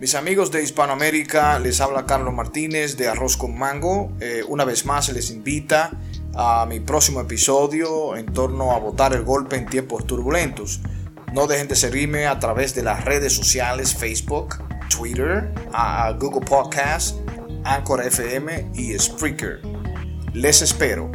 Mis amigos de Hispanoamérica, les habla Carlos Martínez de Arroz con Mango. Eh, una vez más les invita a mi próximo episodio en torno a votar el golpe en tiempos turbulentos. No dejen de seguirme a través de las redes sociales Facebook, Twitter, Google Podcast, Anchor FM y Spreaker. Les espero.